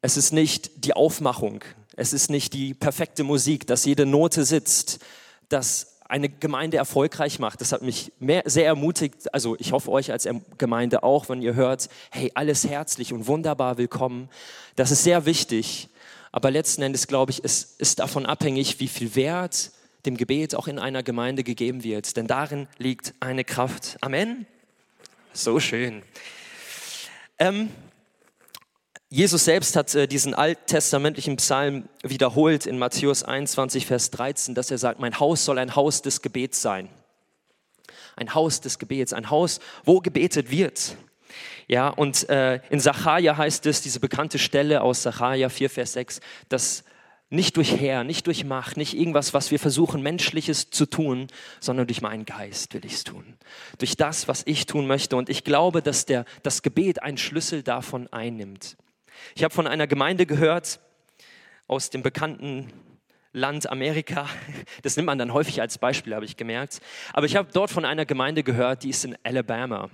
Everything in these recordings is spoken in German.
es ist nicht die Aufmachung, es ist nicht die perfekte Musik, dass jede Note sitzt, dass eine Gemeinde erfolgreich macht. Das hat mich mehr, sehr ermutigt. Also ich hoffe euch als Gemeinde auch, wenn ihr hört, hey, alles herzlich und wunderbar willkommen. Das ist sehr wichtig. Aber letzten Endes glaube ich, es ist davon abhängig, wie viel Wert dem Gebet auch in einer Gemeinde gegeben wird. Denn darin liegt eine Kraft. Amen. So schön. Ähm, Jesus selbst hat äh, diesen alttestamentlichen Psalm wiederholt in Matthäus 21, Vers 13, dass er sagt, mein Haus soll ein Haus des Gebets sein. Ein Haus des Gebets, ein Haus, wo gebetet wird. Ja, und äh, in Sacharja heißt es, diese bekannte Stelle aus Sacharja 4, Vers 6, dass nicht durch Herr, nicht durch Macht, nicht irgendwas, was wir versuchen, menschliches zu tun, sondern durch meinen Geist will ich es tun. Durch das, was ich tun möchte. Und ich glaube, dass der, das Gebet einen Schlüssel davon einnimmt. Ich habe von einer Gemeinde gehört aus dem bekannten Land Amerika. Das nimmt man dann häufig als Beispiel, habe ich gemerkt. Aber ich habe dort von einer Gemeinde gehört, die ist in Alabama.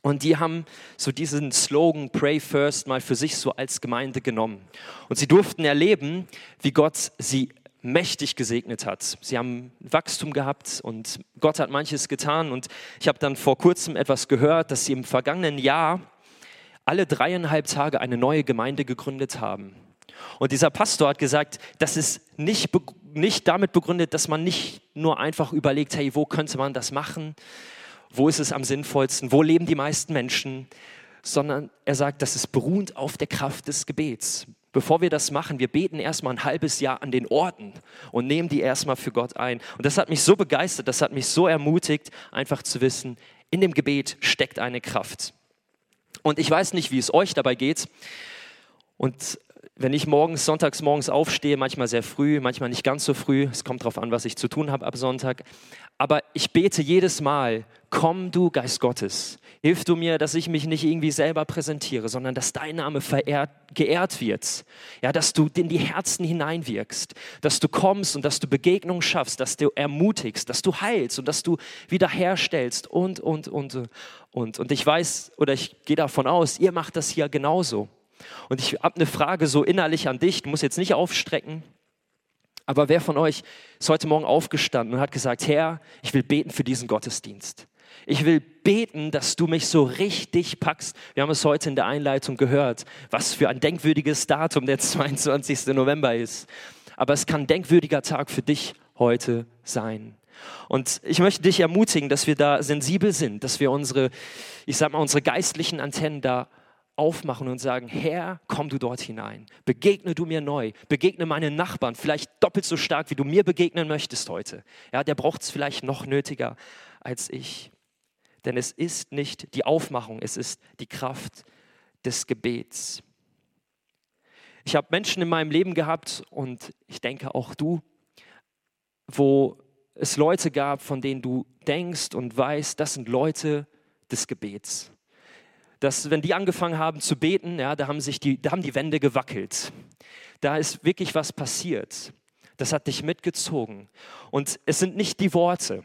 Und die haben so diesen Slogan Pray First mal für sich so als Gemeinde genommen. Und sie durften erleben, wie Gott sie mächtig gesegnet hat. Sie haben Wachstum gehabt und Gott hat manches getan. Und ich habe dann vor kurzem etwas gehört, dass sie im vergangenen Jahr alle dreieinhalb Tage eine neue Gemeinde gegründet haben. Und dieser Pastor hat gesagt, das ist nicht, nicht damit begründet, dass man nicht nur einfach überlegt, hey, wo könnte man das machen, wo ist es am sinnvollsten, wo leben die meisten Menschen, sondern er sagt, das ist beruhend auf der Kraft des Gebets. Bevor wir das machen, wir beten erstmal ein halbes Jahr an den Orten und nehmen die erstmal für Gott ein. Und das hat mich so begeistert, das hat mich so ermutigt, einfach zu wissen, in dem Gebet steckt eine Kraft. Und ich weiß nicht, wie es euch dabei geht. Und wenn ich morgens, sonntags morgens aufstehe, manchmal sehr früh, manchmal nicht ganz so früh, es kommt darauf an, was ich zu tun habe ab Sonntag, aber ich bete jedes Mal, komm du Geist Gottes, hilf du mir, dass ich mich nicht irgendwie selber präsentiere, sondern dass dein Name verehrt, geehrt wird, ja, dass du in die Herzen hineinwirkst, dass du kommst und dass du Begegnungen schaffst, dass du ermutigst, dass du heilst und dass du wiederherstellst und, und, und, und. Und ich weiß oder ich gehe davon aus, ihr macht das hier genauso. Und ich habe eine Frage so innerlich an dich, du musst jetzt nicht aufstrecken, aber wer von euch ist heute Morgen aufgestanden und hat gesagt, Herr, ich will beten für diesen Gottesdienst. Ich will beten, dass du mich so richtig packst. Wir haben es heute in der Einleitung gehört, was für ein denkwürdiges Datum der 22. November ist. Aber es kann ein denkwürdiger Tag für dich heute sein. Und ich möchte dich ermutigen, dass wir da sensibel sind, dass wir unsere, ich sag mal, unsere geistlichen Antennen da aufmachen und sagen, Herr, komm du dort hinein. Begegne du mir neu. Begegne meinen Nachbarn, vielleicht doppelt so stark, wie du mir begegnen möchtest heute. Ja, der braucht es vielleicht noch nötiger als ich. Denn es ist nicht die Aufmachung, es ist die Kraft des Gebets. Ich habe Menschen in meinem Leben gehabt und ich denke auch du, wo es Leute gab, von denen du denkst und weißt, das sind Leute des Gebets dass wenn die angefangen haben zu beten, ja, da haben sich die, da haben die Wände gewackelt. Da ist wirklich was passiert. Das hat dich mitgezogen. Und es sind nicht die Worte,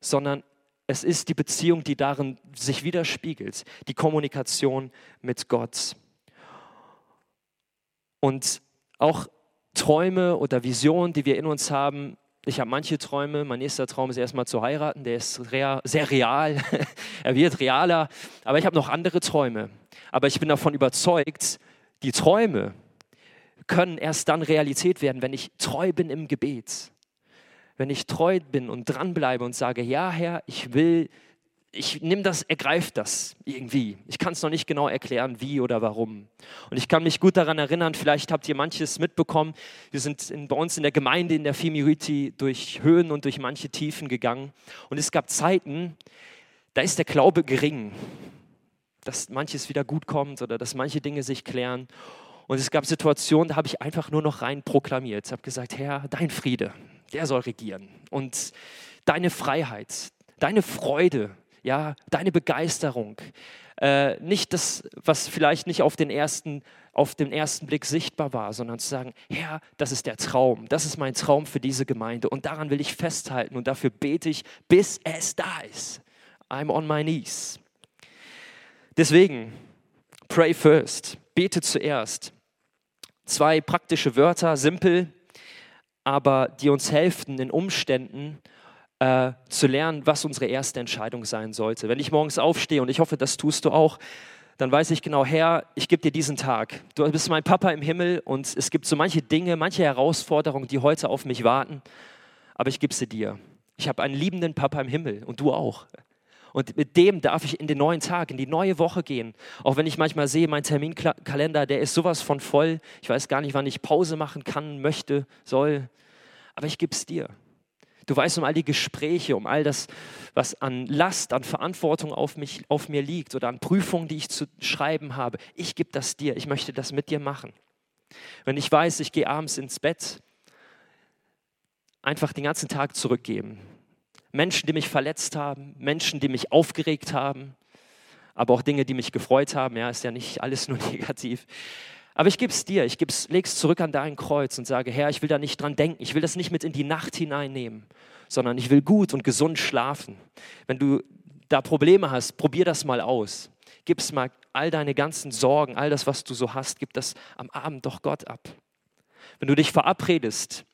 sondern es ist die Beziehung, die darin sich widerspiegelt, die Kommunikation mit Gott. Und auch Träume oder Visionen, die wir in uns haben, ich habe manche Träume. Mein nächster Traum ist erstmal zu heiraten. Der ist rea sehr real. er wird realer. Aber ich habe noch andere Träume. Aber ich bin davon überzeugt, die Träume können erst dann Realität werden, wenn ich treu bin im Gebet. Wenn ich treu bin und dranbleibe und sage, ja Herr, ich will ich nehme das, ergreife das irgendwie. Ich kann es noch nicht genau erklären, wie oder warum. Und ich kann mich gut daran erinnern, vielleicht habt ihr manches mitbekommen. Wir sind in, bei uns in der Gemeinde, in der Femurity, durch Höhen und durch manche Tiefen gegangen. Und es gab Zeiten, da ist der Glaube gering, dass manches wieder gut kommt oder dass manche Dinge sich klären. Und es gab Situationen, da habe ich einfach nur noch rein proklamiert. Ich habe gesagt, Herr, dein Friede, der soll regieren. Und deine Freiheit, deine Freude, ja, deine Begeisterung. Äh, nicht das, was vielleicht nicht auf den, ersten, auf den ersten Blick sichtbar war, sondern zu sagen, Herr, das ist der Traum, das ist mein Traum für diese Gemeinde und daran will ich festhalten und dafür bete ich, bis es da ist. I'm on my knees. Deswegen, pray first, bete zuerst. Zwei praktische Wörter, simpel, aber die uns helfen in Umständen äh, zu lernen, was unsere erste Entscheidung sein sollte. Wenn ich morgens aufstehe, und ich hoffe, das tust du auch, dann weiß ich genau, Herr, ich gebe dir diesen Tag. Du bist mein Papa im Himmel und es gibt so manche Dinge, manche Herausforderungen, die heute auf mich warten, aber ich gebe sie dir. Ich habe einen liebenden Papa im Himmel und du auch. Und mit dem darf ich in den neuen Tag, in die neue Woche gehen. Auch wenn ich manchmal sehe, mein Terminkalender, der ist sowas von voll. Ich weiß gar nicht, wann ich Pause machen kann, möchte, soll. Aber ich gebe es dir. Du weißt um all die Gespräche, um all das, was an Last, an Verantwortung auf, mich, auf mir liegt oder an Prüfungen, die ich zu schreiben habe. Ich gebe das dir. Ich möchte das mit dir machen. Wenn ich weiß, ich gehe abends ins Bett, einfach den ganzen Tag zurückgeben. Menschen, die mich verletzt haben, Menschen, die mich aufgeregt haben, aber auch Dinge, die mich gefreut haben. Ja, ist ja nicht alles nur negativ. Aber ich gebe es dir, ich lege es zurück an dein Kreuz und sage, Herr, ich will da nicht dran denken, ich will das nicht mit in die Nacht hineinnehmen, sondern ich will gut und gesund schlafen. Wenn du da Probleme hast, probier das mal aus. Gib es mal all deine ganzen Sorgen, all das, was du so hast, gib das am Abend doch Gott ab. Wenn du dich verabredest,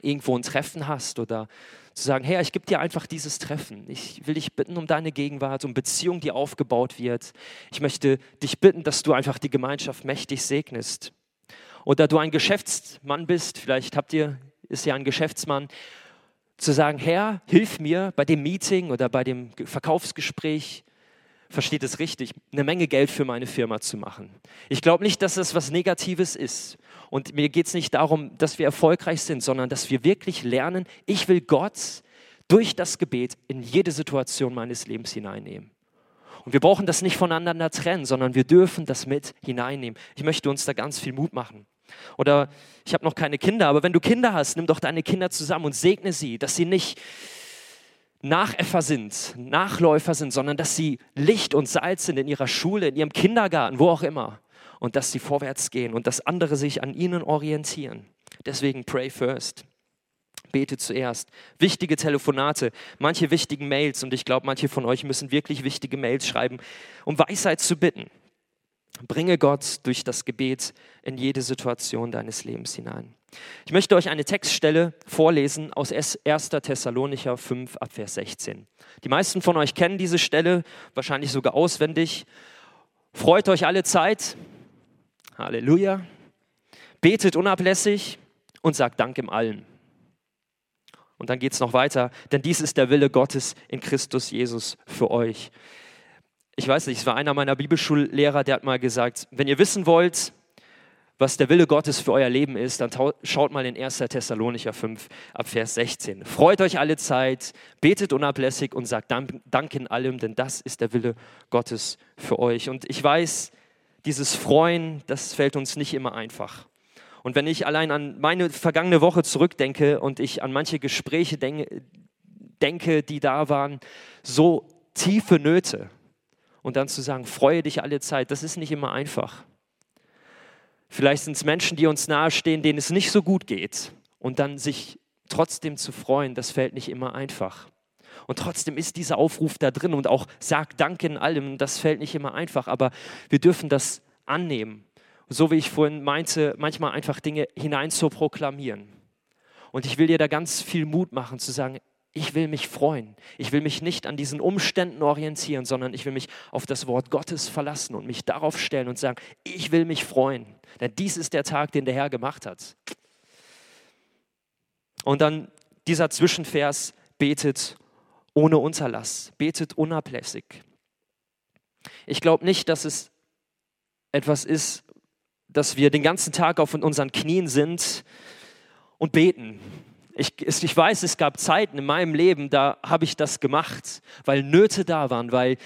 irgendwo ein Treffen hast oder zu sagen, Herr, ich gebe dir einfach dieses Treffen. Ich will dich bitten um deine Gegenwart, um Beziehung, die aufgebaut wird. Ich möchte dich bitten, dass du einfach die Gemeinschaft mächtig segnest. Oder du ein Geschäftsmann bist, vielleicht habt ihr, ist ja ein Geschäftsmann, zu sagen, Herr, hilf mir bei dem Meeting oder bei dem Verkaufsgespräch, versteht es richtig, eine Menge Geld für meine Firma zu machen. Ich glaube nicht, dass das was Negatives ist. Und mir geht es nicht darum, dass wir erfolgreich sind, sondern dass wir wirklich lernen, ich will Gott durch das Gebet in jede Situation meines Lebens hineinnehmen. Und wir brauchen das nicht voneinander trennen, sondern wir dürfen das mit hineinnehmen. Ich möchte uns da ganz viel Mut machen. Oder ich habe noch keine Kinder, aber wenn du Kinder hast, nimm doch deine Kinder zusammen und segne sie, dass sie nicht Nachäffer sind, Nachläufer sind, sondern dass sie Licht und Salz sind in ihrer Schule, in ihrem Kindergarten, wo auch immer. Und dass sie vorwärts gehen und dass andere sich an ihnen orientieren. Deswegen pray first. Bete zuerst. Wichtige Telefonate, manche wichtigen Mails und ich glaube, manche von euch müssen wirklich wichtige Mails schreiben, um Weisheit zu bitten. Bringe Gott durch das Gebet in jede Situation deines Lebens hinein. Ich möchte euch eine Textstelle vorlesen aus 1. Thessalonicher 5 ab Vers 16. Die meisten von euch kennen diese Stelle, wahrscheinlich sogar auswendig. Freut euch alle Zeit. Halleluja. Betet unablässig und sagt Dank im Allen. Und dann geht es noch weiter, denn dies ist der Wille Gottes in Christus Jesus für euch. Ich weiß nicht, es war einer meiner Bibelschullehrer, der hat mal gesagt, wenn ihr wissen wollt, was der Wille Gottes für euer Leben ist, dann schaut mal in 1. Thessalonicher 5 ab Vers 16. Freut euch alle Zeit, betet unablässig und sagt Dank in allem, denn das ist der Wille Gottes für euch. Und ich weiß, dieses Freuen, das fällt uns nicht immer einfach. Und wenn ich allein an meine vergangene Woche zurückdenke und ich an manche Gespräche denke, denke die da waren, so tiefe Nöte, und dann zu sagen, freue dich alle Zeit, das ist nicht immer einfach. Vielleicht sind es Menschen, die uns nahestehen, denen es nicht so gut geht. Und dann sich trotzdem zu freuen, das fällt nicht immer einfach. Und trotzdem ist dieser Aufruf da drin und auch sag Dank in allem, das fällt nicht immer einfach, aber wir dürfen das annehmen. So wie ich vorhin meinte, manchmal einfach Dinge hinein zu proklamieren. Und ich will dir da ganz viel Mut machen, zu sagen, ich will mich freuen. Ich will mich nicht an diesen Umständen orientieren, sondern ich will mich auf das Wort Gottes verlassen und mich darauf stellen und sagen, ich will mich freuen. Denn dies ist der Tag, den der Herr gemacht hat. Und dann dieser Zwischenvers, betet ohne Unterlass, betet unablässig. Ich glaube nicht, dass es etwas ist, dass wir den ganzen Tag auf unseren Knien sind und beten ich, ich weiß, es gab Zeiten in meinem Leben, da habe ich das gemacht, weil Nöte da waren, weil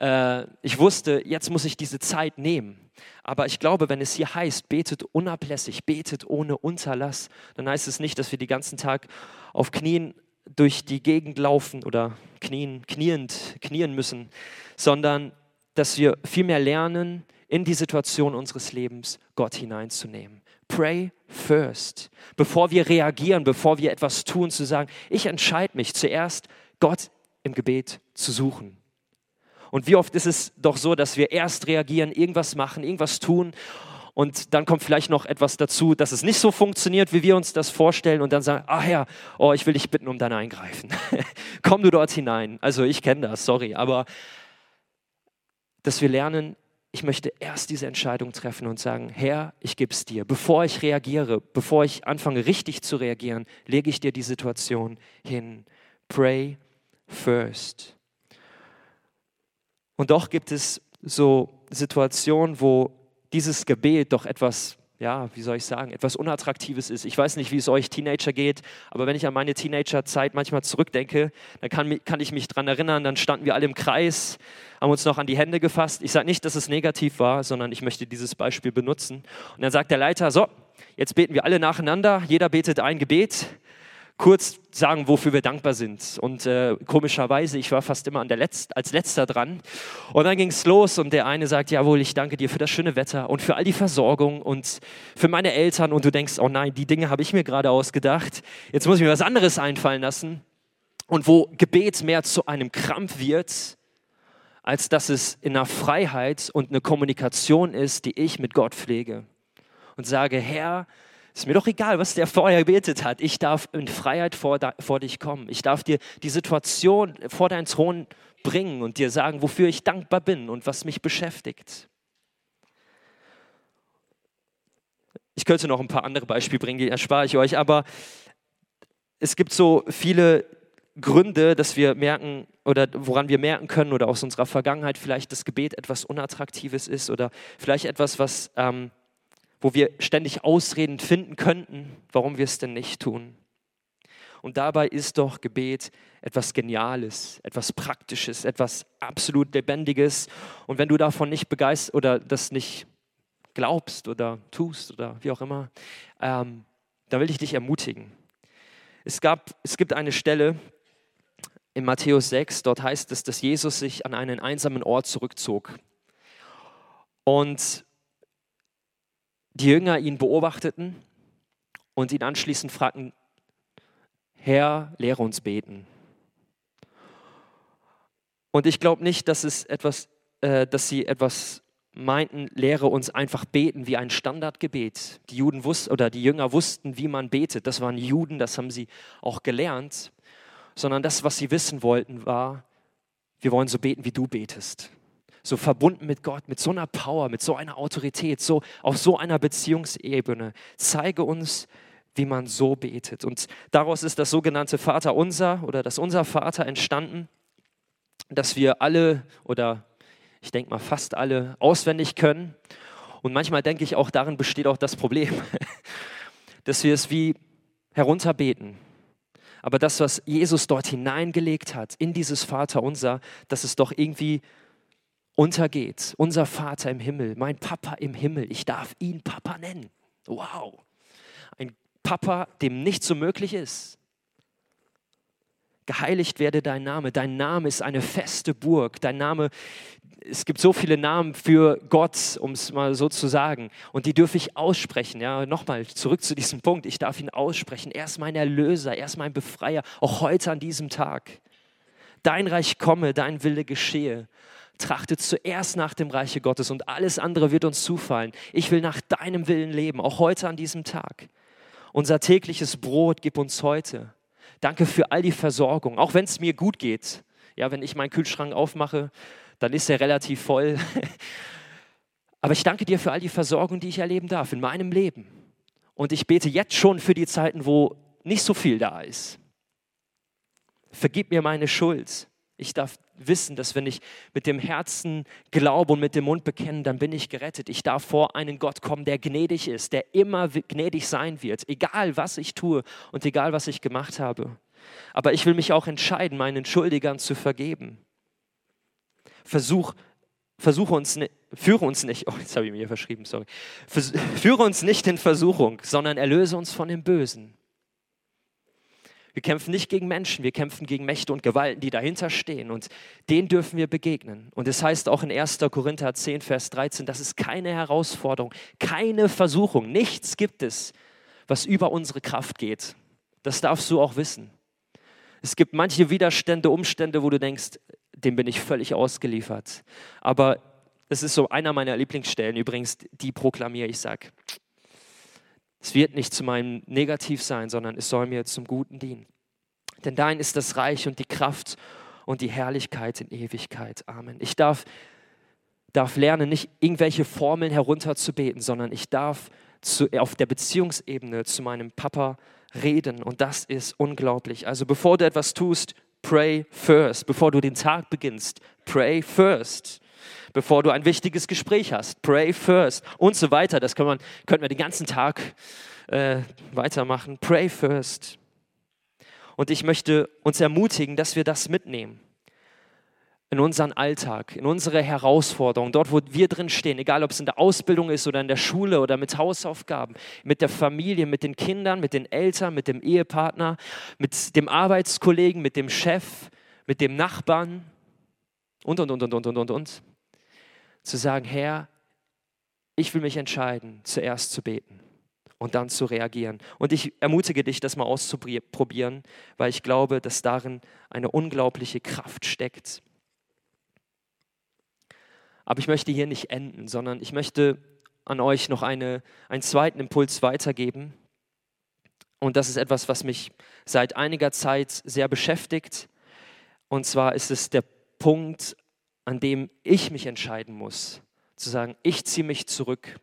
äh, ich wusste, jetzt muss ich diese Zeit nehmen. Aber ich glaube, wenn es hier heißt, betet unablässig, betet ohne Unterlass, dann heißt es nicht, dass wir den ganzen Tag auf Knien durch die Gegend laufen oder knien, kniend, knien müssen, sondern dass wir vielmehr lernen, in die Situation unseres Lebens Gott hineinzunehmen. Pray first. Bevor wir reagieren, bevor wir etwas tun, zu sagen, ich entscheide mich zuerst, Gott im Gebet zu suchen. Und wie oft ist es doch so, dass wir erst reagieren, irgendwas machen, irgendwas tun Und dann kommt vielleicht noch etwas dazu, dass es nicht so funktioniert, wie wir uns das vorstellen. Und dann sagen, ah Herr, oh, ich will dich bitten um dein Eingreifen. Komm du dort hinein. Also ich kenne das, sorry. Aber dass wir lernen, ich möchte erst diese Entscheidung treffen und sagen, Herr, ich gebe es dir. Bevor ich reagiere, bevor ich anfange richtig zu reagieren, lege ich dir die Situation hin. Pray first. Und doch gibt es so Situationen, wo dieses Gebet doch etwas, ja, wie soll ich sagen, etwas Unattraktives ist. Ich weiß nicht, wie es euch Teenager geht, aber wenn ich an meine Teenagerzeit manchmal zurückdenke, dann kann, kann ich mich daran erinnern, dann standen wir alle im Kreis, haben uns noch an die Hände gefasst. Ich sage nicht, dass es negativ war, sondern ich möchte dieses Beispiel benutzen. Und dann sagt der Leiter, so, jetzt beten wir alle nacheinander, jeder betet ein Gebet kurz sagen, wofür wir dankbar sind. Und äh, komischerweise, ich war fast immer an der Letzt, als letzter dran. Und dann ging es los und der eine sagt, jawohl, ich danke dir für das schöne Wetter und für all die Versorgung und für meine Eltern. Und du denkst, oh nein, die Dinge habe ich mir gerade ausgedacht. Jetzt muss ich mir was anderes einfallen lassen. Und wo Gebet mehr zu einem Krampf wird, als dass es in einer Freiheit und eine Kommunikation ist, die ich mit Gott pflege. Und sage, Herr, ist mir doch egal, was der vorher gebetet hat. Ich darf in Freiheit vor, vor dich kommen. Ich darf dir die Situation vor deinen Thron bringen und dir sagen, wofür ich dankbar bin und was mich beschäftigt. Ich könnte noch ein paar andere Beispiele bringen, die erspare ich euch, aber es gibt so viele Gründe, dass wir merken oder woran wir merken können oder aus unserer Vergangenheit vielleicht das Gebet etwas Unattraktives ist oder vielleicht etwas, was ähm, wo wir ständig Ausreden finden könnten, warum wir es denn nicht tun. Und dabei ist doch Gebet etwas Geniales, etwas Praktisches, etwas absolut Lebendiges. Und wenn du davon nicht begeistert oder das nicht glaubst oder tust oder wie auch immer, ähm, dann will ich dich ermutigen. Es, gab, es gibt eine Stelle in Matthäus 6, dort heißt es, dass Jesus sich an einen einsamen Ort zurückzog. Und die Jünger ihn beobachteten und ihn anschließend fragten, Herr, lehre uns beten. Und ich glaube nicht, dass, es etwas, äh, dass sie etwas meinten, lehre uns einfach beten wie ein Standardgebet. Die Juden wussten oder die Jünger wussten, wie man betet. Das waren Juden, das haben sie auch gelernt. Sondern das, was sie wissen wollten, war, wir wollen so beten, wie du betest so verbunden mit Gott, mit so einer Power, mit so einer Autorität, so auf so einer Beziehungsebene. Zeige uns, wie man so betet. Und daraus ist das sogenannte Vater unser oder das unser Vater entstanden, dass wir alle oder ich denke mal fast alle auswendig können. Und manchmal denke ich auch, darin besteht auch das Problem, dass wir es wie herunterbeten. Aber das, was Jesus dort hineingelegt hat in dieses Vater unser, das ist doch irgendwie untergeht. Unser Vater im Himmel, mein Papa im Himmel, ich darf ihn Papa nennen. Wow. Ein Papa, dem nichts so möglich ist. Geheiligt werde dein Name. Dein Name ist eine feste Burg. Dein Name, es gibt so viele Namen für Gott, um es mal so zu sagen. Und die dürfe ich aussprechen. Ja, nochmal zurück zu diesem Punkt. Ich darf ihn aussprechen. Er ist mein Erlöser, er ist mein Befreier, auch heute an diesem Tag. Dein Reich komme, dein Wille geschehe trachtet zuerst nach dem Reiche Gottes und alles andere wird uns zufallen. Ich will nach deinem Willen leben, auch heute an diesem Tag. Unser tägliches Brot gib uns heute. Danke für all die Versorgung, auch wenn es mir gut geht. Ja, wenn ich meinen Kühlschrank aufmache, dann ist er relativ voll. Aber ich danke dir für all die Versorgung, die ich erleben darf in meinem Leben. Und ich bete jetzt schon für die Zeiten, wo nicht so viel da ist. Vergib mir meine Schuld. Ich darf wissen, dass wenn ich mit dem Herzen glaube und mit dem Mund bekenne, dann bin ich gerettet. Ich darf vor einen Gott kommen, der gnädig ist, der immer gnädig sein wird, egal was ich tue und egal was ich gemacht habe. Aber ich will mich auch entscheiden, meinen Schuldigern zu vergeben. Versuch, versuche uns, führe uns nicht, oh, jetzt habe ich mir verschrieben, sorry. Führe uns nicht in Versuchung, sondern erlöse uns von dem Bösen. Wir kämpfen nicht gegen Menschen, wir kämpfen gegen Mächte und Gewalten, die dahinter stehen und denen dürfen wir begegnen. Und es heißt auch in 1. Korinther 10, Vers 13, das ist keine Herausforderung, keine Versuchung, nichts gibt es, was über unsere Kraft geht. Das darfst du auch wissen. Es gibt manche Widerstände, Umstände, wo du denkst, dem bin ich völlig ausgeliefert. Aber das ist so einer meiner Lieblingsstellen übrigens, die proklamiere ich, sage, es wird nicht zu meinem Negativ sein, sondern es soll mir zum Guten dienen. Denn dein ist das Reich und die Kraft und die Herrlichkeit in Ewigkeit. Amen. Ich darf, darf lernen, nicht irgendwelche Formeln herunterzubeten, sondern ich darf zu, auf der Beziehungsebene zu meinem Papa reden. Und das ist unglaublich. Also bevor du etwas tust, pray first. Bevor du den Tag beginnst, pray first. Bevor du ein wichtiges Gespräch hast, pray first und so weiter. Das kann man, könnten wir den ganzen Tag äh, weitermachen. Pray first. Und ich möchte uns ermutigen, dass wir das mitnehmen in unseren Alltag, in unsere Herausforderungen, dort, wo wir drin stehen, egal ob es in der Ausbildung ist oder in der Schule oder mit Hausaufgaben, mit der Familie, mit den Kindern, mit den Eltern, mit dem Ehepartner, mit dem Arbeitskollegen, mit dem Chef, mit dem Nachbarn und, und, und, und, und, und, und, und. Zu sagen, Herr, ich will mich entscheiden, zuerst zu beten und dann zu reagieren. Und ich ermutige dich, das mal auszuprobieren, weil ich glaube, dass darin eine unglaubliche Kraft steckt. Aber ich möchte hier nicht enden, sondern ich möchte an euch noch eine, einen zweiten Impuls weitergeben. Und das ist etwas, was mich seit einiger Zeit sehr beschäftigt. Und zwar ist es der Punkt, an dem ich mich entscheiden muss, zu sagen, ich ziehe mich zurück.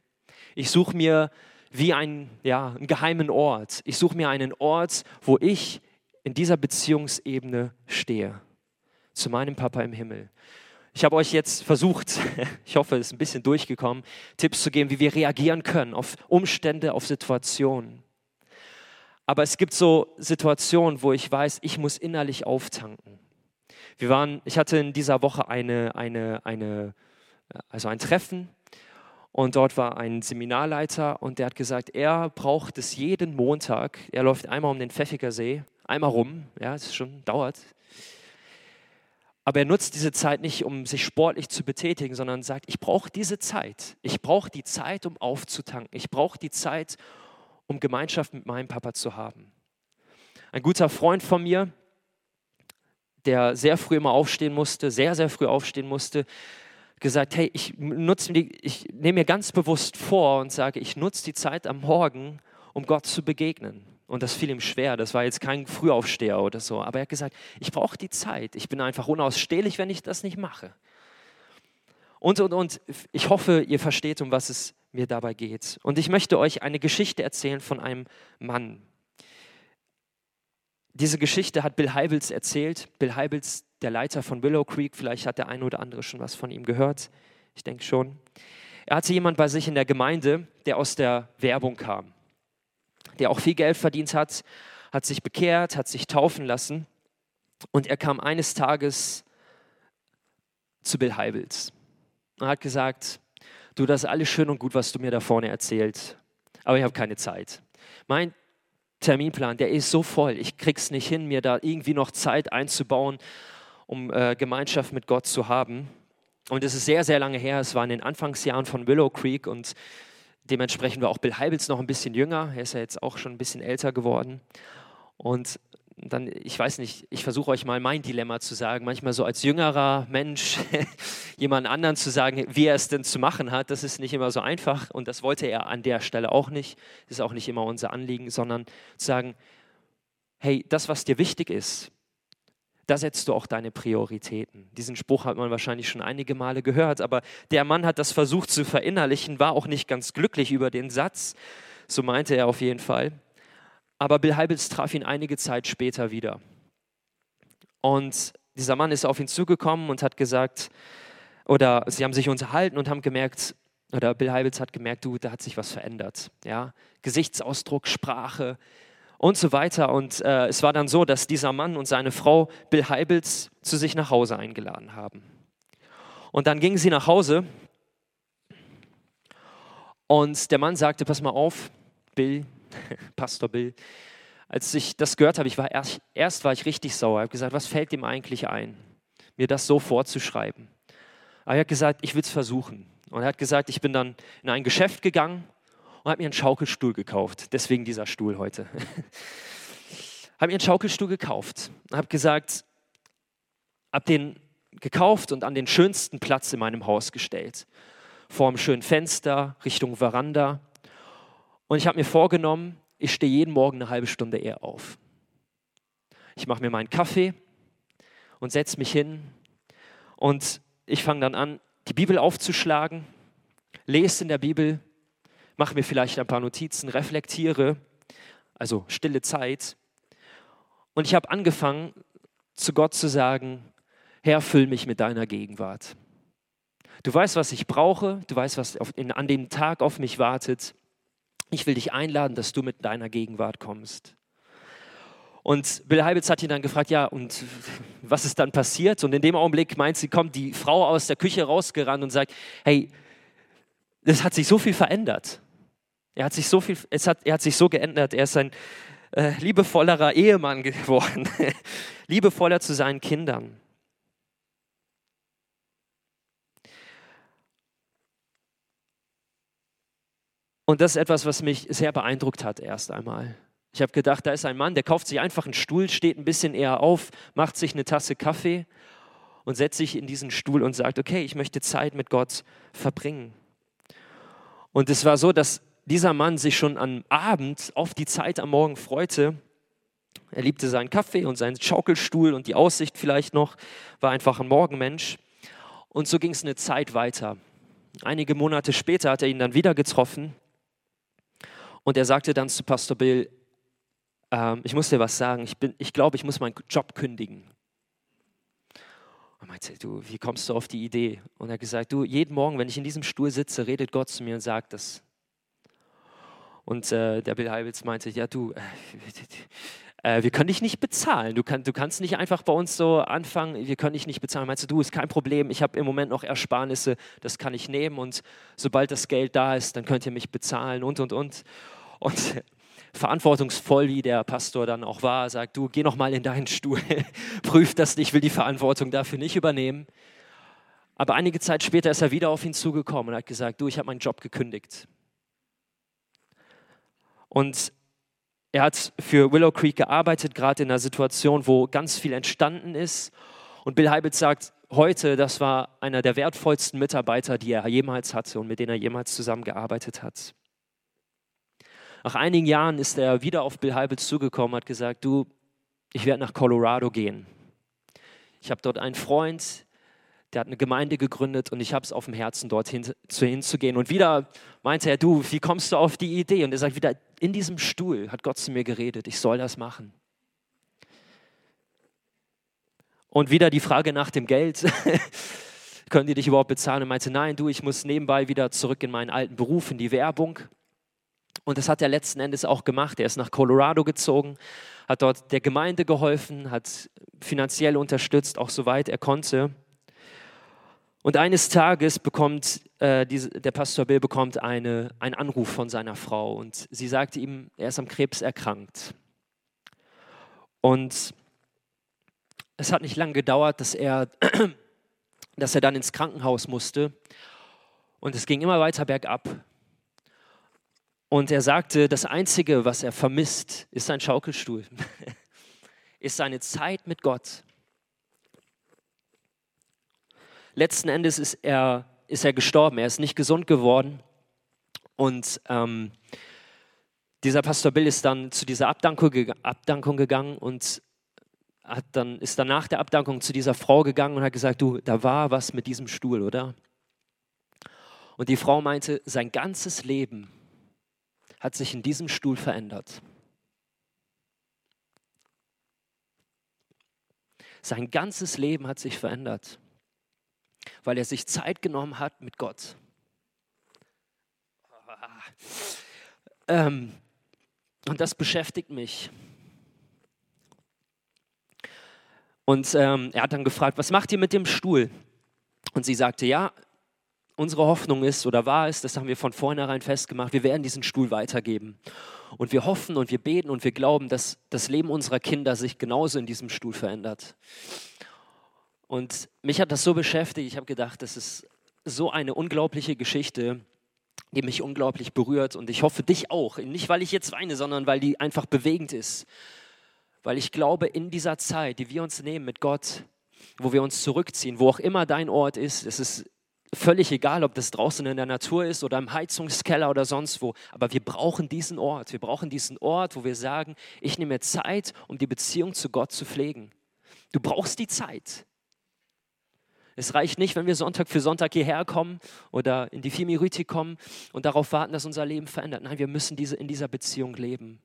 Ich suche mir wie ein, ja, einen geheimen Ort. Ich suche mir einen Ort, wo ich in dieser Beziehungsebene stehe, zu meinem Papa im Himmel. Ich habe euch jetzt versucht, ich hoffe, es ist ein bisschen durchgekommen, Tipps zu geben, wie wir reagieren können auf Umstände, auf Situationen. Aber es gibt so Situationen, wo ich weiß, ich muss innerlich auftanken. Wir waren, ich hatte in dieser Woche eine, eine, eine, also ein Treffen und dort war ein Seminarleiter und der hat gesagt, er braucht es jeden Montag. Er läuft einmal um den Pfeffiger See, einmal rum, ja, es schon dauert aber er nutzt diese Zeit nicht, um sich sportlich zu betätigen, sondern sagt, ich brauche diese Zeit. Ich brauche die Zeit, um aufzutanken. Ich brauche die Zeit, um Gemeinschaft mit meinem Papa zu haben. Ein guter Freund von mir, der sehr früh immer aufstehen musste, sehr, sehr früh aufstehen musste, gesagt, hey, ich, ich nehme mir ganz bewusst vor und sage, ich nutze die Zeit am Morgen, um Gott zu begegnen. Und das fiel ihm schwer. Das war jetzt kein Frühaufsteher oder so. Aber er hat gesagt, ich brauche die Zeit. Ich bin einfach unausstehlich, wenn ich das nicht mache. Und, und, und ich hoffe, ihr versteht, um was es mir dabei geht. Und ich möchte euch eine Geschichte erzählen von einem Mann. Diese Geschichte hat Bill Heibels erzählt. Bill Heibels, der Leiter von Willow Creek, vielleicht hat der eine oder andere schon was von ihm gehört. Ich denke schon. Er hatte jemand bei sich in der Gemeinde, der aus der Werbung kam der auch viel Geld verdient hat, hat sich bekehrt, hat sich taufen lassen und er kam eines Tages zu Bill Heibels und hat gesagt, du, das ist alles schön und gut, was du mir da vorne erzählt, aber ich habe keine Zeit. Mein Terminplan, der ist so voll, ich krieg's nicht hin, mir da irgendwie noch Zeit einzubauen, um äh, Gemeinschaft mit Gott zu haben. Und es ist sehr, sehr lange her, es war in den Anfangsjahren von Willow Creek und Dementsprechend war auch Bill Heibels noch ein bisschen jünger. Er ist ja jetzt auch schon ein bisschen älter geworden. Und dann, ich weiß nicht, ich versuche euch mal mein Dilemma zu sagen. Manchmal so als jüngerer Mensch jemand anderen zu sagen, wie er es denn zu machen hat, das ist nicht immer so einfach. Und das wollte er an der Stelle auch nicht. Das ist auch nicht immer unser Anliegen, sondern zu sagen, hey, das, was dir wichtig ist, da setzt du auch deine Prioritäten. Diesen Spruch hat man wahrscheinlich schon einige Male gehört, aber der Mann hat das versucht zu verinnerlichen, war auch nicht ganz glücklich über den Satz, so meinte er auf jeden Fall. Aber Bill Heibels traf ihn einige Zeit später wieder. Und dieser Mann ist auf ihn zugekommen und hat gesagt, oder sie haben sich unterhalten und haben gemerkt, oder Bill Heibels hat gemerkt, du, da hat sich was verändert. Ja? Gesichtsausdruck, Sprache, und so weiter. Und äh, es war dann so, dass dieser Mann und seine Frau Bill Heibels zu sich nach Hause eingeladen haben. Und dann gingen sie nach Hause und der Mann sagte, pass mal auf, Bill, Pastor Bill, als ich das gehört habe, ich war erst, erst war ich richtig sauer. Ich habe gesagt, was fällt ihm eigentlich ein, mir das so vorzuschreiben? Aber er hat gesagt, ich will es versuchen. Und er hat gesagt, ich bin dann in ein Geschäft gegangen und habe mir einen Schaukelstuhl gekauft. Deswegen dieser Stuhl heute. habe mir einen Schaukelstuhl gekauft und habe gesagt, habe den gekauft und an den schönsten Platz in meinem Haus gestellt. Vor einem schönen Fenster, Richtung Veranda. Und ich habe mir vorgenommen, ich stehe jeden Morgen eine halbe Stunde eher auf. Ich mache mir meinen Kaffee und setze mich hin und ich fange dann an, die Bibel aufzuschlagen, lese in der Bibel, mache mir vielleicht ein paar Notizen, reflektiere, also stille Zeit. Und ich habe angefangen, zu Gott zu sagen, Herr, füll mich mit deiner Gegenwart. Du weißt, was ich brauche, du weißt, was auf, in, an dem Tag auf mich wartet. Ich will dich einladen, dass du mit deiner Gegenwart kommst. Und Bill Heibitz hat ihn dann gefragt, ja, und was ist dann passiert? Und in dem Augenblick meint sie, kommt die Frau aus der Küche rausgerannt und sagt, hey, es hat sich so viel verändert. Er hat sich so viel, es hat, er hat sich so geändert. Er ist ein äh, liebevollerer Ehemann geworden, liebevoller zu seinen Kindern. Und das ist etwas, was mich sehr beeindruckt hat erst einmal. Ich habe gedacht, da ist ein Mann, der kauft sich einfach einen Stuhl, steht ein bisschen eher auf, macht sich eine Tasse Kaffee und setzt sich in diesen Stuhl und sagt, okay, ich möchte Zeit mit Gott verbringen. Und es war so, dass dieser Mann sich schon am Abend auf die Zeit am Morgen freute. Er liebte seinen Kaffee und seinen Schaukelstuhl und die Aussicht vielleicht noch, war einfach ein Morgenmensch. Und so ging es eine Zeit weiter. Einige Monate später hat er ihn dann wieder getroffen und er sagte dann zu Pastor Bill, ähm, ich muss dir was sagen, ich, ich glaube, ich muss meinen Job kündigen. Und meinte, du, wie kommst du auf die Idee? Und er hat gesagt, du, jeden Morgen, wenn ich in diesem Stuhl sitze, redet Gott zu mir und sagt das. Und äh, der Bill Heibels meinte, ja du, äh, wir können dich nicht bezahlen. Du, kann, du, kannst nicht einfach bei uns so anfangen, wir können dich nicht bezahlen. Meinst du, du, ist kein Problem, ich habe im Moment noch Ersparnisse, das kann ich nehmen und sobald das Geld da ist, dann könnt ihr mich bezahlen und, und, und. Und verantwortungsvoll, wie der Pastor dann auch war, sagt, du, geh noch mal in deinen Stuhl, prüf das nicht, ich will die Verantwortung dafür nicht übernehmen. Aber einige Zeit später ist er wieder auf ihn zugekommen und hat gesagt, du, ich habe meinen Job gekündigt. Und er hat für Willow Creek gearbeitet, gerade in einer Situation, wo ganz viel entstanden ist. Und Bill Heibitz sagt heute, das war einer der wertvollsten Mitarbeiter, die er jemals hatte und mit denen er jemals zusammengearbeitet hat. Nach einigen Jahren ist er wieder auf Bill Heibels zugekommen, hat gesagt, du, ich werde nach Colorado gehen. Ich habe dort einen Freund, der hat eine Gemeinde gegründet und ich habe es auf dem Herzen, dorthin zu, hinzugehen. Und wieder meinte er, du, wie kommst du auf die Idee? Und er sagt wieder, in diesem Stuhl hat Gott zu mir geredet, ich soll das machen. Und wieder die Frage nach dem Geld. Können die dich überhaupt bezahlen? Und meinte, nein, du, ich muss nebenbei wieder zurück in meinen alten Beruf, in die Werbung. Und das hat er letzten Endes auch gemacht. Er ist nach Colorado gezogen, hat dort der Gemeinde geholfen, hat finanziell unterstützt, auch soweit er konnte. Und eines Tages bekommt äh, diese, der Pastor Bill bekommt eine, einen Anruf von seiner Frau und sie sagte ihm, er ist am Krebs erkrankt. Und es hat nicht lange gedauert, dass er, dass er dann ins Krankenhaus musste. Und es ging immer weiter bergab. Und er sagte, das Einzige, was er vermisst, ist sein Schaukelstuhl, ist seine Zeit mit Gott. Letzten Endes ist er, ist er gestorben, er ist nicht gesund geworden. Und ähm, dieser Pastor Bill ist dann zu dieser Abdankung, Abdankung gegangen und hat dann, ist dann nach der Abdankung zu dieser Frau gegangen und hat gesagt, du, da war was mit diesem Stuhl, oder? Und die Frau meinte, sein ganzes Leben hat sich in diesem Stuhl verändert. Sein ganzes Leben hat sich verändert, weil er sich Zeit genommen hat mit Gott. Ähm, und das beschäftigt mich. Und ähm, er hat dann gefragt, was macht ihr mit dem Stuhl? Und sie sagte, ja, unsere Hoffnung ist oder war es, das haben wir von vornherein festgemacht, wir werden diesen Stuhl weitergeben. Und wir hoffen und wir beten und wir glauben, dass das Leben unserer Kinder sich genauso in diesem Stuhl verändert. Und mich hat das so beschäftigt, ich habe gedacht, das ist so eine unglaubliche Geschichte, die mich unglaublich berührt und ich hoffe dich auch. Nicht, weil ich jetzt weine, sondern weil die einfach bewegend ist. Weil ich glaube, in dieser Zeit, die wir uns nehmen mit Gott, wo wir uns zurückziehen, wo auch immer dein Ort ist. Es ist völlig egal, ob das draußen in der Natur ist oder im Heizungskeller oder sonst wo. Aber wir brauchen diesen Ort. Wir brauchen diesen Ort, wo wir sagen, ich nehme mir Zeit, um die Beziehung zu Gott zu pflegen. Du brauchst die Zeit. Es reicht nicht, wenn wir Sonntag für Sonntag hierher kommen oder in die Fimiriti kommen und darauf warten, dass unser Leben verändert. Nein, wir müssen diese, in dieser Beziehung leben.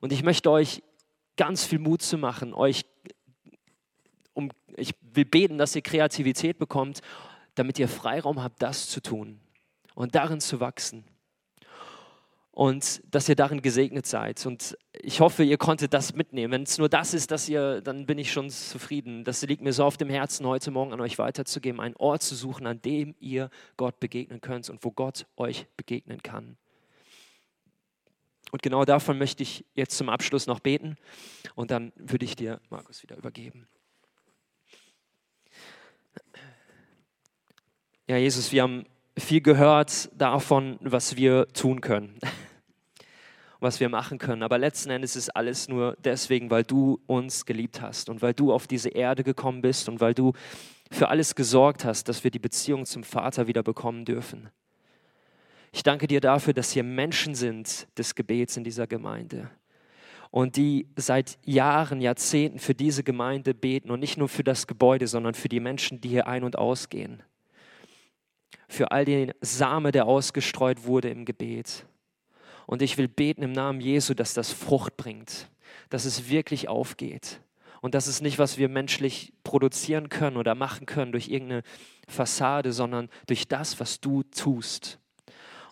Und ich möchte euch ganz viel Mut zu machen, euch um, ich will beten, dass ihr Kreativität bekommt, damit ihr Freiraum habt, das zu tun und darin zu wachsen und dass ihr darin gesegnet seid. Und ich hoffe, ihr konntet das mitnehmen. Wenn es nur das ist, dass ihr, dann bin ich schon zufrieden. Das liegt mir so auf dem Herzen, heute Morgen an euch weiterzugeben, einen Ort zu suchen, an dem ihr Gott begegnen könnt und wo Gott euch begegnen kann. Und genau davon möchte ich jetzt zum Abschluss noch beten und dann würde ich dir, Markus, wieder übergeben. Ja, Jesus, wir haben viel gehört davon, was wir tun können was wir machen können. Aber letzten Endes ist alles nur deswegen, weil du uns geliebt hast und weil du auf diese Erde gekommen bist und weil du für alles gesorgt hast, dass wir die Beziehung zum Vater wieder bekommen dürfen. Ich danke dir dafür, dass hier Menschen sind des Gebets in dieser Gemeinde und die seit Jahren, Jahrzehnten für diese Gemeinde beten und nicht nur für das Gebäude, sondern für die Menschen, die hier ein- und ausgehen. Für all den Same, der ausgestreut wurde im Gebet. Und ich will beten im Namen Jesu, dass das Frucht bringt, dass es wirklich aufgeht. Und das ist nicht, was wir menschlich produzieren können oder machen können durch irgendeine Fassade, sondern durch das, was du tust.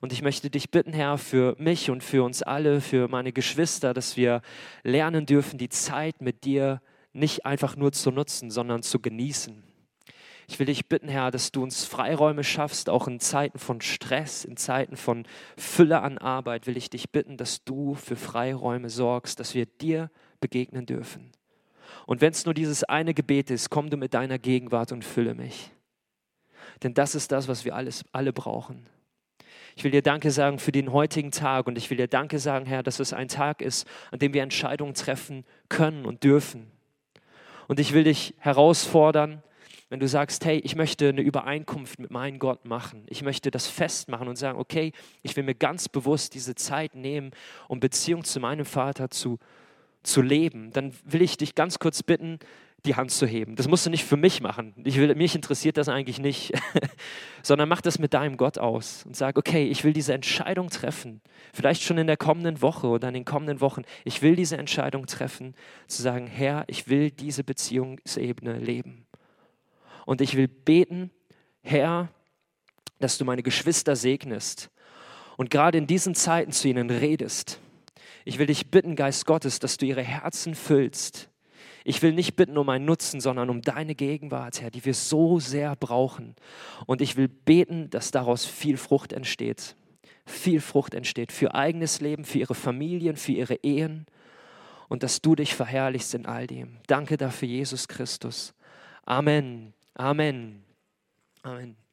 Und ich möchte dich bitten, Herr, für mich und für uns alle, für meine Geschwister, dass wir lernen dürfen, die Zeit mit dir nicht einfach nur zu nutzen, sondern zu genießen. Ich will dich bitten, Herr, dass du uns Freiräume schaffst, auch in Zeiten von Stress, in Zeiten von Fülle an Arbeit, will ich dich bitten, dass du für Freiräume sorgst, dass wir dir begegnen dürfen. Und wenn es nur dieses eine Gebet ist, komm du mit deiner Gegenwart und fülle mich. Denn das ist das, was wir alles, alle brauchen. Ich will dir Danke sagen für den heutigen Tag und ich will dir Danke sagen, Herr, dass es ein Tag ist, an dem wir Entscheidungen treffen können und dürfen. Und ich will dich herausfordern, wenn du sagst, hey, ich möchte eine Übereinkunft mit meinem Gott machen, ich möchte das festmachen und sagen, okay, ich will mir ganz bewusst diese Zeit nehmen, um Beziehung zu meinem Vater zu, zu leben, dann will ich dich ganz kurz bitten, die Hand zu heben. Das musst du nicht für mich machen. Ich will, mich interessiert das eigentlich nicht, sondern mach das mit deinem Gott aus und sag, okay, ich will diese Entscheidung treffen. Vielleicht schon in der kommenden Woche oder in den kommenden Wochen. Ich will diese Entscheidung treffen, zu sagen, Herr, ich will diese Beziehungsebene leben. Und ich will beten, Herr, dass du meine Geschwister segnest und gerade in diesen Zeiten zu ihnen redest. Ich will dich bitten, Geist Gottes, dass du ihre Herzen füllst. Ich will nicht bitten um einen Nutzen, sondern um deine Gegenwart, Herr, die wir so sehr brauchen. Und ich will beten, dass daraus viel Frucht entsteht. Viel Frucht entsteht für eigenes Leben, für ihre Familien, für ihre Ehen. Und dass du dich verherrlichst in all dem. Danke dafür, Jesus Christus. Amen. Amen. Amen.